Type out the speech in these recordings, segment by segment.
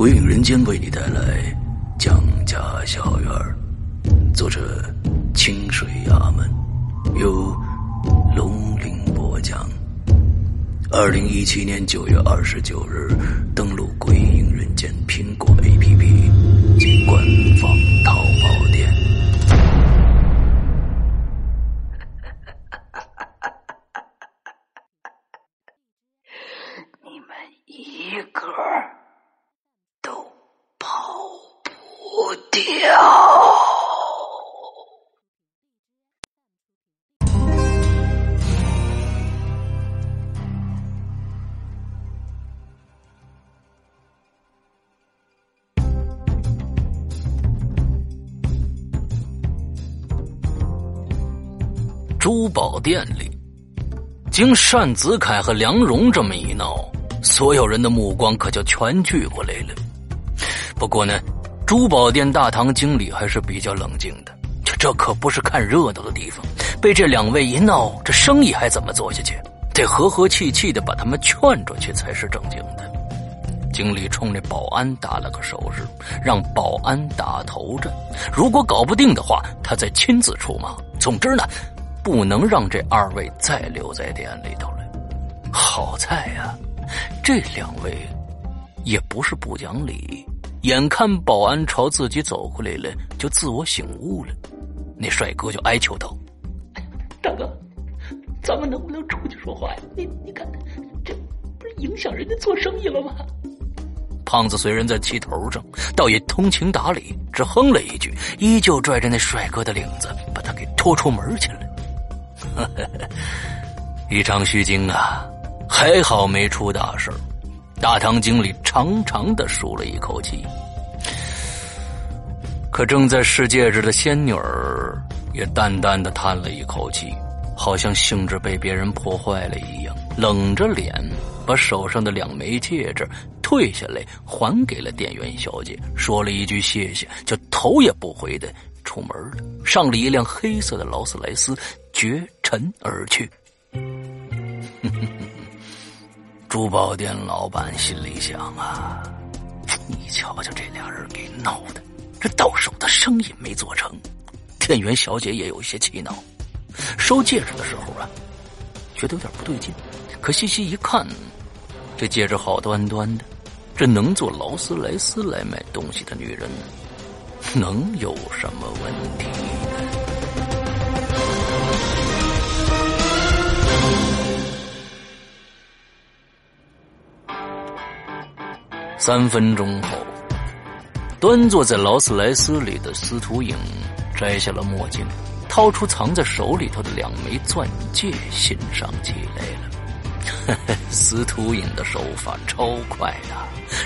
鬼影人间为你带来《蒋家小院儿》，作者清水衙门，由龙鳞播讲。二零一七年九月二十九日，登录鬼影人间苹果 APP 及官宝店里，经单子凯和梁荣这么一闹，所有人的目光可就全聚过来了。不过呢，珠宝店大堂经理还是比较冷静的，这这可不是看热闹的地方。被这两位一闹，这生意还怎么做下去？得和和气气的把他们劝出去才是正经的。经理冲那保安打了个手势，让保安打头阵。如果搞不定的话，他再亲自出马。总之呢。不能让这二位再留在店里头了。好在呀，这两位也不是不讲理。眼看保安朝自己走过来了，就自我醒悟了。那帅哥就哀求道：“大哥，咱们能不能出去说话呀？你你看，这不是影响人家做生意了吗？”胖子虽然在气头上，倒也通情达理，只哼了一句，依旧拽着那帅哥的领子，把他给拖出门去了。一场虚惊啊！还好没出大事大堂经理长长的舒了一口气。可正在试戒指的仙女儿也淡淡的叹了一口气，好像兴致被别人破坏了一样，冷着脸把手上的两枚戒指退下来，还给了店员小姐，说了一句谢谢，就头也不回的出门了，上了一辆黑色的劳斯莱斯。绝尘而去。珠宝店老板心里想啊，你瞧瞧这俩人给闹的，这到手的生意没做成。店员小姐也有一些气恼，收戒指的时候啊，觉得有点不对劲。可细细一看，这戒指好端端的，这能坐劳斯莱斯来买东西的女人，能有什么问题呢？三分钟后，端坐在劳斯莱斯里的司徒影摘下了墨镜，掏出藏在手里头的两枚钻戒，欣赏起来了。司徒影的手法超快的，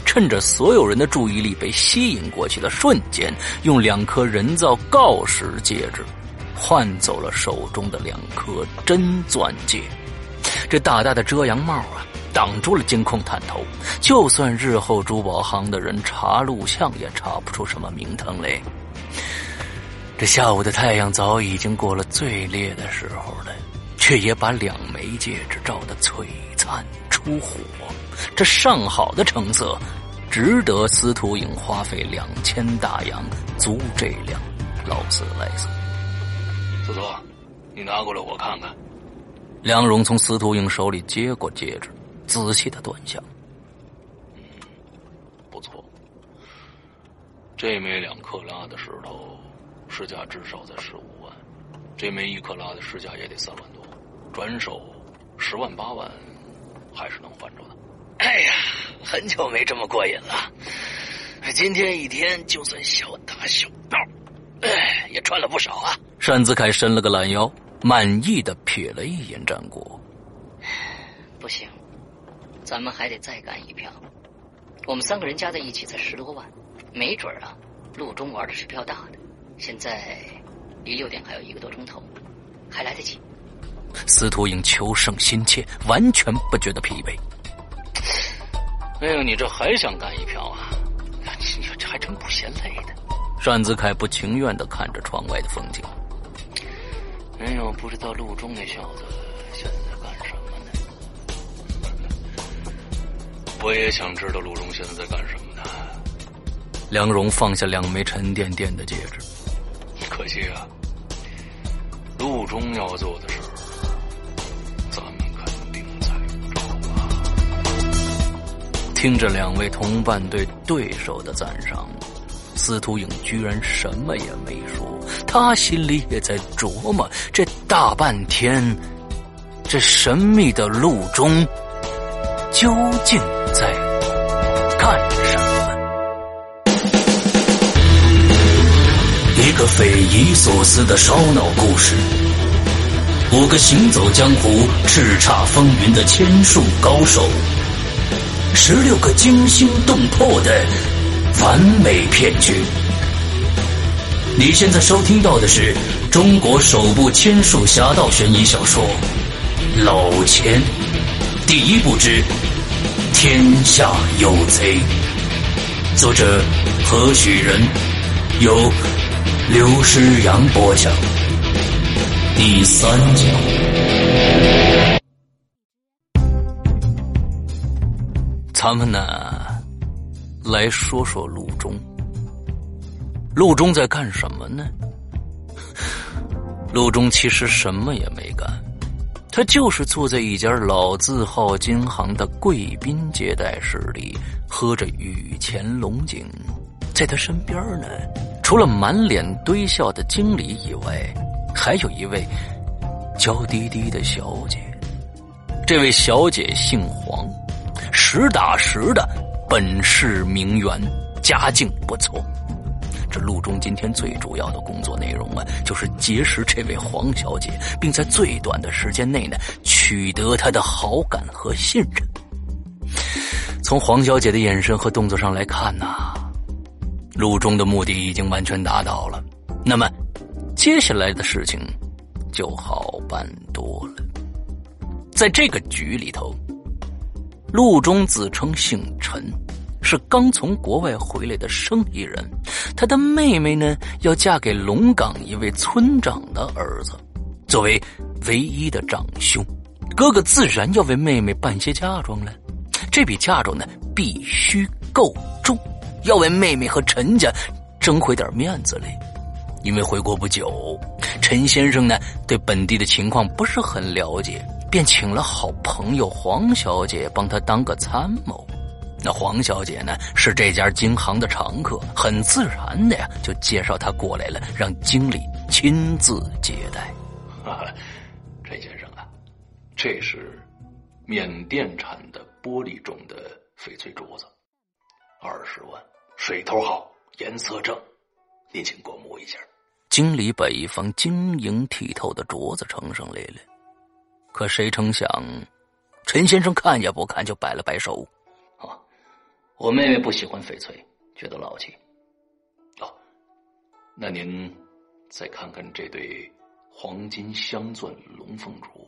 趁着所有人的注意力被吸引过去的瞬间，用两颗人造锆石戒指换走了手中的两颗真钻戒。这大大的遮阳帽啊！挡住了监控探头，就算日后珠宝行的人查录像，也查不出什么名堂来。这下午的太阳早已经过了最烈的时候了，却也把两枚戒指照得璀璨出火。这上好的成色，值得司徒影花费两千大洋租这辆劳斯莱斯。司徒，你拿过来我看看。梁荣从司徒影手里接过戒指。仔细的端详。嗯，不错。这枚两克拉的石头，市价至少在十五万；这枚一克拉的市价也得三万多，转手十万八万还是能换着的。哎呀，很久没这么过瘾了。今天一天就算小打小闹，哎，也赚了不少啊。单子凯伸了个懒腰，满意的瞥了一眼战果。咱们还得再干一票。我们三个人加在一起才十多万。没准啊，陆中玩的是票大的。现在离六点还有一个多钟头，还来得及。司徒影求胜心切，完全不觉得疲惫。哎呦，你这还想干一票啊？你这还真不嫌累的。单子凯不情愿的看着窗外的风景。哎呦，不知道陆中那小子我也想知道陆中现在在干什么呢。梁荣放下两枚沉甸甸的戒指，可惜啊，陆中要做的事儿，咱们肯定猜不着啊。听着两位同伴对对手的赞赏，司徒影居然什么也没说。他心里也在琢磨：这大半天，这神秘的陆中究竟在干什么？一个匪夷所思的烧脑故事，五个行走江湖、叱咤风云的千术高手，十六个惊心动魄的完美骗局。你现在收听到的是中国首部千术侠盗悬疑小说《老千》第一部之《天下有贼》，作者何许人？由。刘诗阳播讲第三讲，咱们呢来说说陆中。陆中在干什么呢？陆中其实什么也没干，他就是坐在一家老字号金行的贵宾接待室里，喝着雨前龙井。在他身边呢，除了满脸堆笑的经理以外，还有一位娇滴滴的小姐。这位小姐姓黄，实打实的本市名媛，家境不错。这陆中今天最主要的工作内容啊，就是结识这位黄小姐，并在最短的时间内呢，取得她的好感和信任。从黄小姐的眼神和动作上来看呐。陆中的目的已经完全达到了，那么接下来的事情就好办多了。在这个局里头，陆中自称姓陈，是刚从国外回来的生意人。他的妹妹呢，要嫁给龙岗一位村长的儿子，作为唯一的长兄，哥哥自然要为妹妹办些嫁妆了。这笔嫁妆呢，必须够重。要为妹妹和陈家争回点面子来，因为回国不久，陈先生呢对本地的情况不是很了解，便请了好朋友黄小姐帮他当个参谋。那黄小姐呢是这家金行的常客，很自然的呀就介绍她过来了，让经理亲自接待。陈先生啊，这是缅甸产的玻璃种的翡翠镯子，二十万。水头好，颜色正，您请过目一下。经理把一方晶莹剔透的镯子呈上来了，可谁成想，陈先生看也不看就摆了摆手：“啊，我妹妹不喜欢翡翠，觉得老气。哦，那您再看看这对黄金镶钻龙凤镯，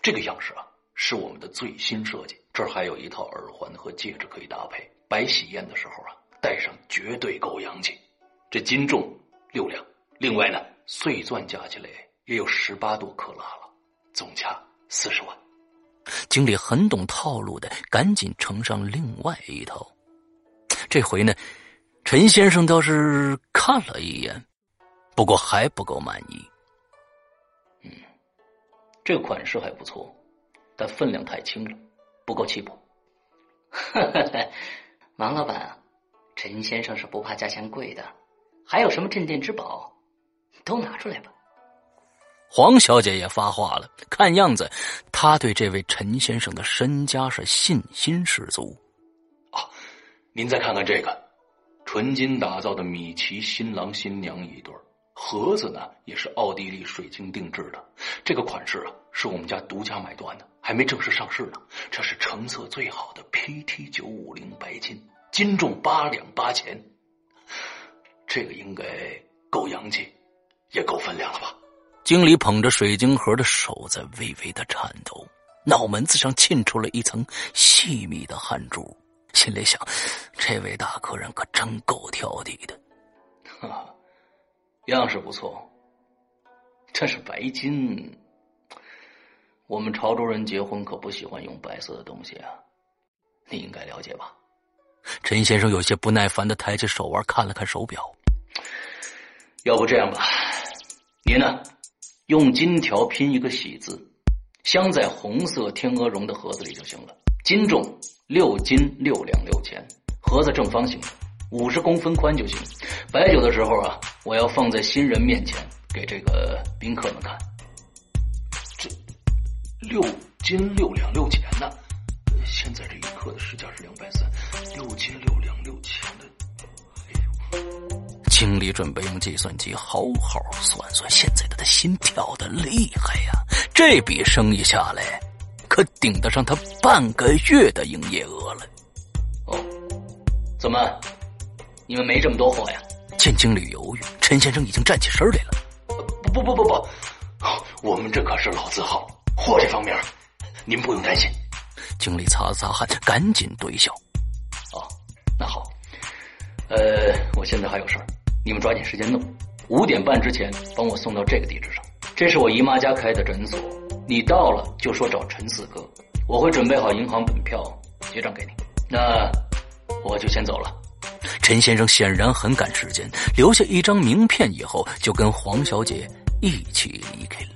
这个样式啊，是我们的最新设计。这儿还有一套耳环和戒指可以搭配，摆喜宴的时候啊。”戴上绝对够洋气，这斤重六两，另外呢，碎钻加起来也有十八多克拉了，总价四十万。经理很懂套路的，赶紧呈上另外一套。这回呢，陈先生倒是看了一眼，不过还不够满意。嗯，这个款式还不错，但分量太轻了，不够气魄。王老板啊，陈先生是不怕价钱贵的，还有什么镇店之宝，都拿出来吧。黄小姐也发话了，看样子她对这位陈先生的身家是信心十足。您再看看这个，纯金打造的米奇新郎新娘一对盒子呢也是奥地利水晶定制的，这个款式啊是我们家独家买断的，还没正式上市呢。这是成色最好的 PT 九五零白金，斤重八两八钱，这个应该够洋气，也够分量了吧？经理捧着水晶盒的手在微微的颤抖，脑门子上沁出了一层细密的汗珠，心里想：这位大客人可真够挑剔的。哈。样式不错，这是白金。我们潮州人结婚可不喜欢用白色的东西啊，你应该了解吧？陈先生有些不耐烦的抬起手腕看了看手表，要不这样吧，您呢，用金条拼一个喜字，镶在红色天鹅绒的盒子里就行了。金重六斤六两六钱，盒子正方形的。五十公分宽就行。摆酒的时候啊，我要放在新人面前给这个宾客们看。这六斤六两六钱呢？现在这一克的市价是两百三，六斤六两六钱的。经理准备用计算机好好算算，现在他的心跳的厉害呀！这笔生意下来，可顶得上他半个月的营业额了。哦，怎么？你们没这么多货呀？见经理犹豫，陈先生已经站起身来了。不不不不不，我们这可是老字号，货这方面您不用担心。经理擦了擦汗，赶紧堆笑。哦，那好，呃，我现在还有事儿，你们抓紧时间弄，五点半之前帮我送到这个地址上。这是我姨妈家开的诊所，你到了就说找陈四哥，我会准备好银行本票结账给你。那我就先走了。陈先生显然很赶时间，留下一张名片以后，就跟黄小姐一起离开了。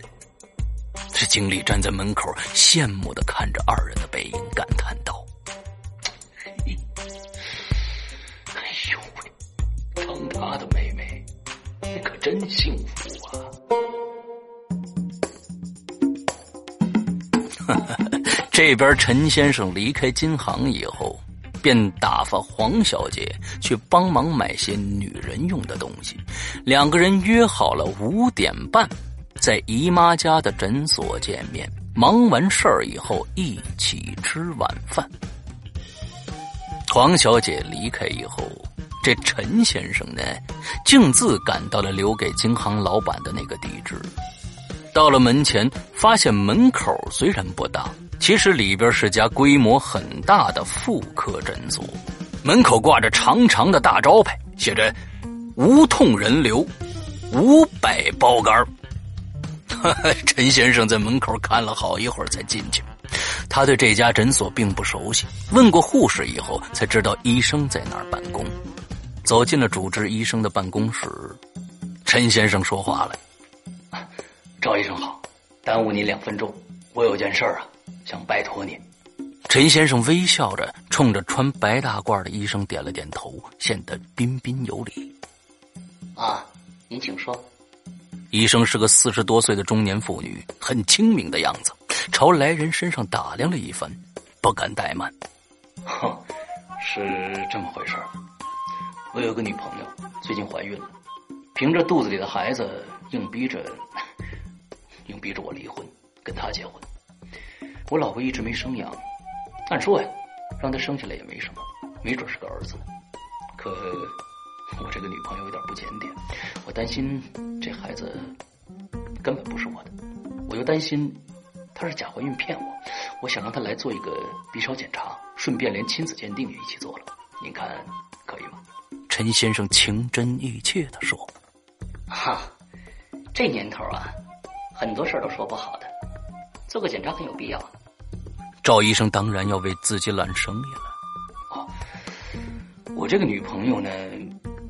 这经理站在门口，羡慕的看着二人的背影，感叹道：“哎呦喂，当他的妹妹，你可真幸福这边陈先生离开金行以后。便打发黄小姐去帮忙买些女人用的东西，两个人约好了五点半在姨妈家的诊所见面。忙完事儿以后，一起吃晚饭。黄小姐离开以后，这陈先生呢，径自赶到了留给金行老板的那个地址。到了门前，发现门口虽然不大。其实里边是家规模很大的妇科诊所，门口挂着长长的大招牌，写着“无痛人流，五百包干 陈先生在门口看了好一会儿才进去，他对这家诊所并不熟悉，问过护士以后才知道医生在那儿办公。走进了主治医生的办公室，陈先生说话了：“赵医生好，耽误您两分钟，我有件事啊。”想拜托您，陈先生微笑着冲着穿白大褂的医生点了点头，显得彬彬有礼。啊，您请说。医生是个四十多岁的中年妇女，很清明的样子，朝来人身上打量了一番，不敢怠慢。哼，是这么回事我有个女朋友，最近怀孕了，凭着肚子里的孩子，硬逼着，硬逼着我离婚，跟她结婚。我老婆一直没生养，按说呀，让她生下来也没什么，没准是个儿子呢。可我这个女朋友有点不检点，我担心这孩子根本不是我的，我又担心她是假怀孕骗我，我想让她来做一个 B 超检查，顺便连亲子鉴定也一起做了。您看可以吗？陈先生情真意切的说：“哈，这年头啊，很多事都说不好的，做个检查很有必要。”赵医生当然要为自己揽生意了。哦，我这个女朋友呢，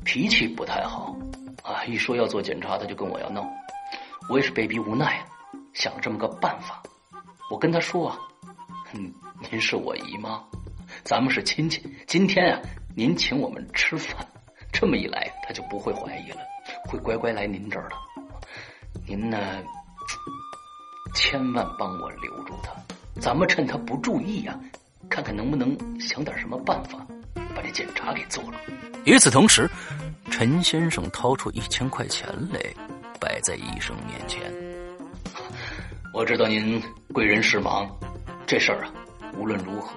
脾气不太好啊，一说要做检查，她就跟我要闹。我也是被逼无奈，想了这么个办法。我跟她说啊，嗯，您是我姨妈，咱们是亲戚。今天啊，您请我们吃饭，这么一来，她就不会怀疑了，会乖乖来您这儿的。您呢，千万帮我留住他，咱们趁他不注意呀，看看能不能想点什么办法，把这检查给做了。与此同时，陈先生掏出一千块钱来，摆在医生面前。我知道您贵人事忙，这事儿啊，无论如何，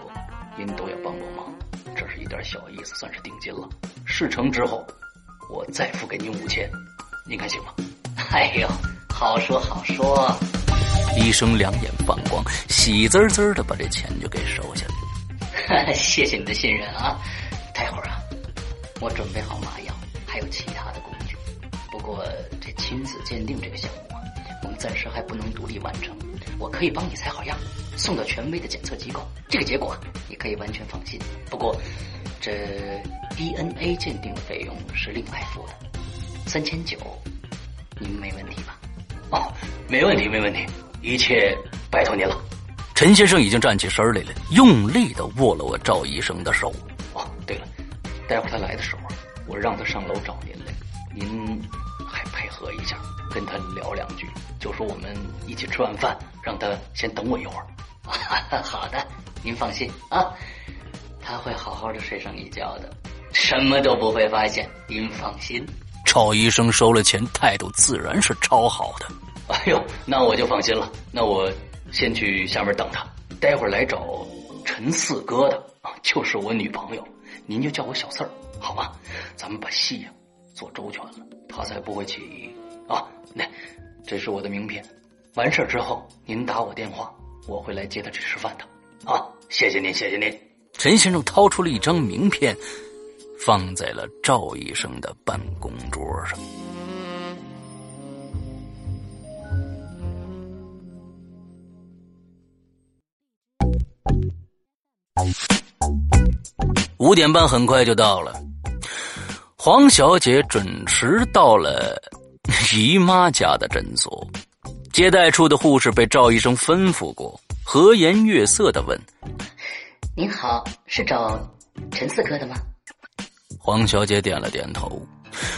您都要帮帮忙。这是一点小意思，算是定金了。事成之后，我再付给您五千，您看行吗？哎呦，好说好说。医生两眼放光，喜滋滋的把这钱就给收下了。谢谢你的信任啊！待会儿啊，我准备好麻药，还有其他的工具。不过这亲子鉴定这个项目啊。我们暂时还不能独立完成，我可以帮你采好样，送到权威的检测机构，这个结果你可以完全放心。不过，这 DNA 鉴定的费用是另外付的，三千九，您没问题吧？哦，没问题，没问题，一切拜托您了。陈先生已经站起身来了，用力的握了握赵医生的手。哦，对了，待会儿他来的时候，我让他上楼找您来，您还配合一下。跟他聊两句，就说我们一起吃完饭，让他先等我一会儿。好的，您放心啊，他会好好的睡上一觉的，什么都不会发现。您放心。赵医生收了钱，态度自然是超好的。哎呦，那我就放心了。那我先去下面等他，待会儿来找陈四哥的啊，就是我女朋友，您就叫我小四儿，好吗？咱们把戏呀做周全了，他才不会起疑。啊，那这是我的名片。完事儿之后，您打我电话，我会来接他去吃饭的。啊，谢谢您，谢谢您。陈先生掏出了一张名片，放在了赵医生的办公桌上。五点半很快就到了，黄小姐准时到了。姨妈家的诊所，接待处的护士被赵医生吩咐过，和颜悦色的问：“您好，是找陈四哥的吗？”黄小姐点了点头，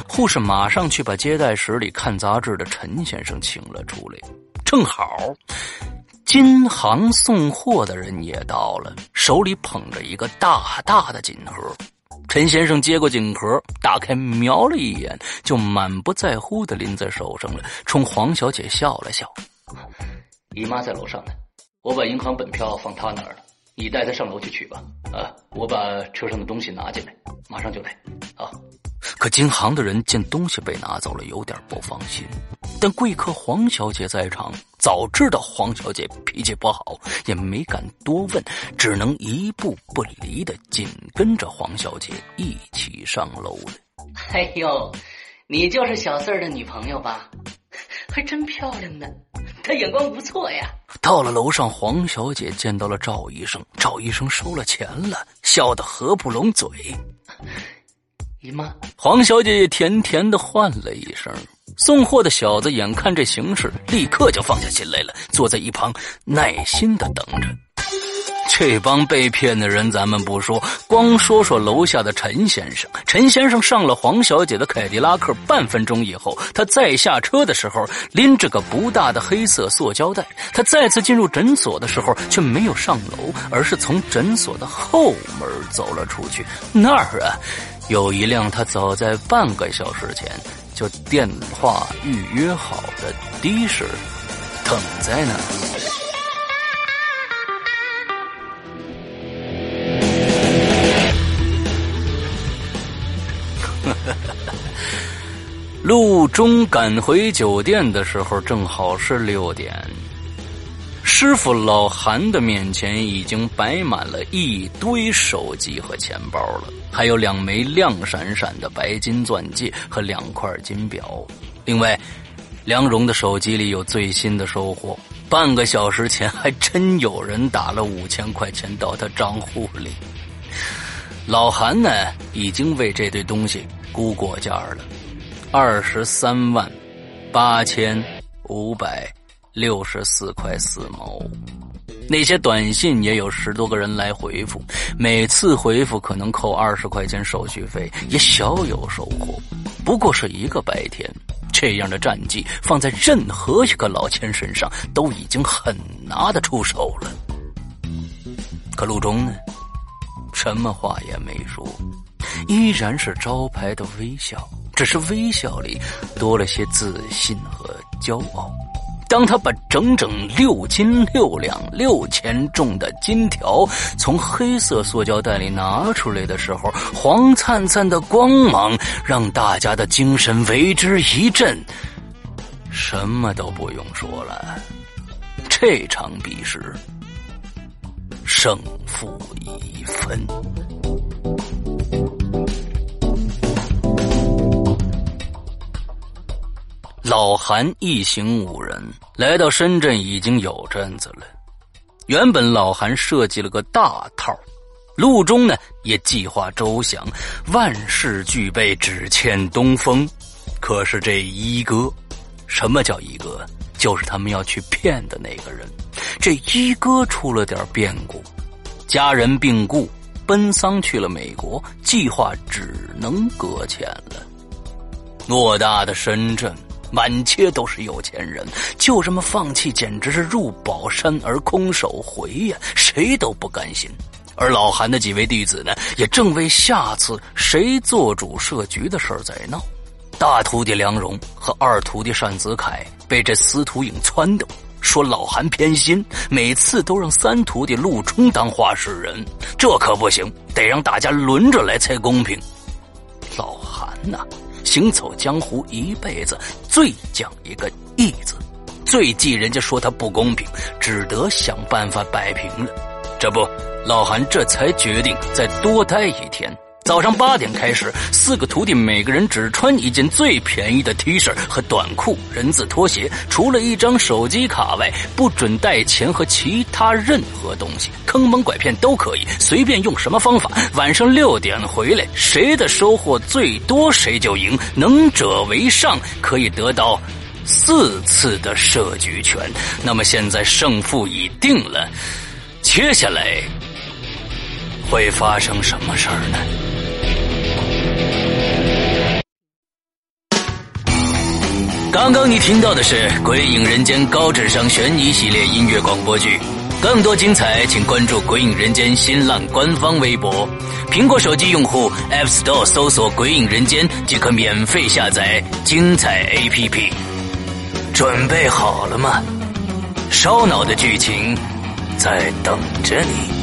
护士马上去把接待室里看杂志的陈先生请了出来。正好，金行送货的人也到了，手里捧着一个大大的锦盒。陈先生接过锦盒，打开瞄了一眼，就满不在乎的拎在手上了，冲黄小姐笑了笑：“姨妈在楼上呢，我把银行本票放她那儿了，你带她上楼去取吧。啊，我把车上的东西拿进来，马上就来。啊。”可金行的人见东西被拿走了，有点不放心。但贵客黄小姐在场，早知道黄小姐脾气不好，也没敢多问，只能一步不离的紧跟着黄小姐一起上楼了。哎呦，你就是小四儿的女朋友吧？还真漂亮呢，她眼光不错呀。到了楼上，黄小姐见到了赵医生，赵医生收了钱了，笑得合不拢嘴。姨妈，黄小姐也甜甜的唤了一声。送货的小子眼看这形势，立刻就放下心来了，坐在一旁耐心的等着。这帮被骗的人，咱们不说，光说说楼下的陈先生。陈先生上了黄小姐的凯迪拉克，半分钟以后，他再下车的时候，拎着个不大的黑色塑胶袋。他再次进入诊所的时候，却没有上楼，而是从诊所的后门走了出去。那儿啊。有一辆他早在半个小时前就电话预约好的的士等在那儿。路中赶回酒店的时候，正好是六点。师傅老韩的面前已经摆满了一堆手机和钱包了。还有两枚亮闪闪的白金钻戒和两块金表，另外，梁荣的手机里有最新的收获。半个小时前还真有人打了五千块钱到他账户里。老韩呢，已经为这堆东西估过价了，二十三万八千五百六十四块四毛。那些短信也有十多个人来回复，每次回复可能扣二十块钱手续费，也小有收获。不过是一个白天，这样的战绩放在任何一个老千身上都已经很拿得出手了。可陆中呢，什么话也没说，依然是招牌的微笑，只是微笑里多了些自信和骄傲。当他把整整六斤六两六钱重的金条从黑色塑胶袋里拿出来的时候，黄灿灿的光芒让大家的精神为之一振。什么都不用说了，这场比试胜负已分。老韩一行五人来到深圳已经有阵子了。原本老韩设计了个大套，陆中呢也计划周详，万事俱备，只欠东风。可是这一哥，什么叫一哥？就是他们要去骗的那个人。这一哥出了点变故，家人病故，奔丧去了美国，计划只能搁浅了。偌大的深圳。满街都是有钱人，就这么放弃，简直是入宝山而空手回呀！谁都不甘心。而老韩的几位弟子呢，也正为下次谁做主设局的事儿在闹。大徒弟梁荣和二徒弟单子凯被这司徒影撺掇，说老韩偏心，每次都让三徒弟陆冲当话事人，这可不行，得让大家轮着来才公平。老韩呐！行走江湖一辈子，最讲一个义字，最忌人家说他不公平，只得想办法摆平了。这不，老韩这才决定再多待一天。早上八点开始，四个徒弟每个人只穿一件最便宜的 T 恤和短裤、人字拖鞋，除了一张手机卡外，不准带钱和其他任何东西。坑蒙拐骗都可以，随便用什么方法。晚上六点回来，谁的收获最多谁就赢，能者为上，可以得到四次的设局权。那么现在胜负已定了，接下来会发生什么事儿呢？刚刚你听到的是《鬼影人间》高智商悬疑系列音乐广播剧，更多精彩请关注《鬼影人间》新浪官方微博。苹果手机用户 App Store 搜索“鬼影人间”即可免费下载精彩 APP。准备好了吗？烧脑的剧情在等着你。